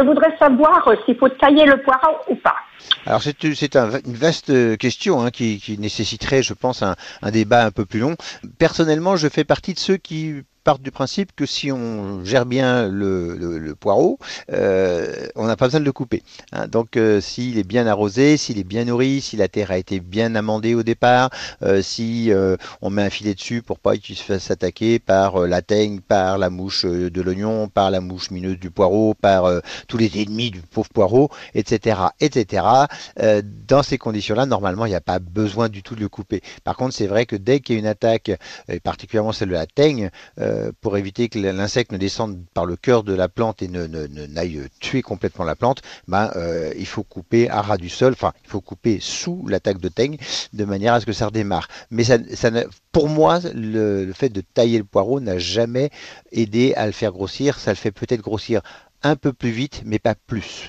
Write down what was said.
je voudrais savoir s'il faut tailler le poireau ou pas. Alors c'est une vaste question hein, qui, nécessiterait, je pense, un, un, débat un peu plus long. Personnellement, je fais partie de ceux qui partent du principe que si on gère bien le, poireau, euh, n'a pas besoin de le couper. Hein. Donc euh, s'il est bien arrosé, s'il est bien nourri, si la terre a été bien amendée au départ, euh, si on met un filet dessus pour pas qu'il se fasse attaquer par la teigne, par la mouche de l'oignon, par la mouche mineuse du poireau, par tous les ennemis du pauvre poireau, etc. etc. dans ces conditions-là, normalement, il n'y a pas besoin du tout de le couper. Par contre, c'est vrai que dès qu'il y a une attaque, et particulièrement celle de la teigne, euh, pour éviter que l'insecte ne descende par le cœur de la plante et ne, n'aille tuer complètement la plante, ben, euh, il faut couper à ras du sol, enfin il faut couper sous l'attaque de teigne de manière à ce que ça redémarre. Mais ça, ça pour moi, le, fait de tailler le poireau n'a jamais aidé à le faire grossir. Ça le fait peut-être grossir un peu plus vite, mais pas plus.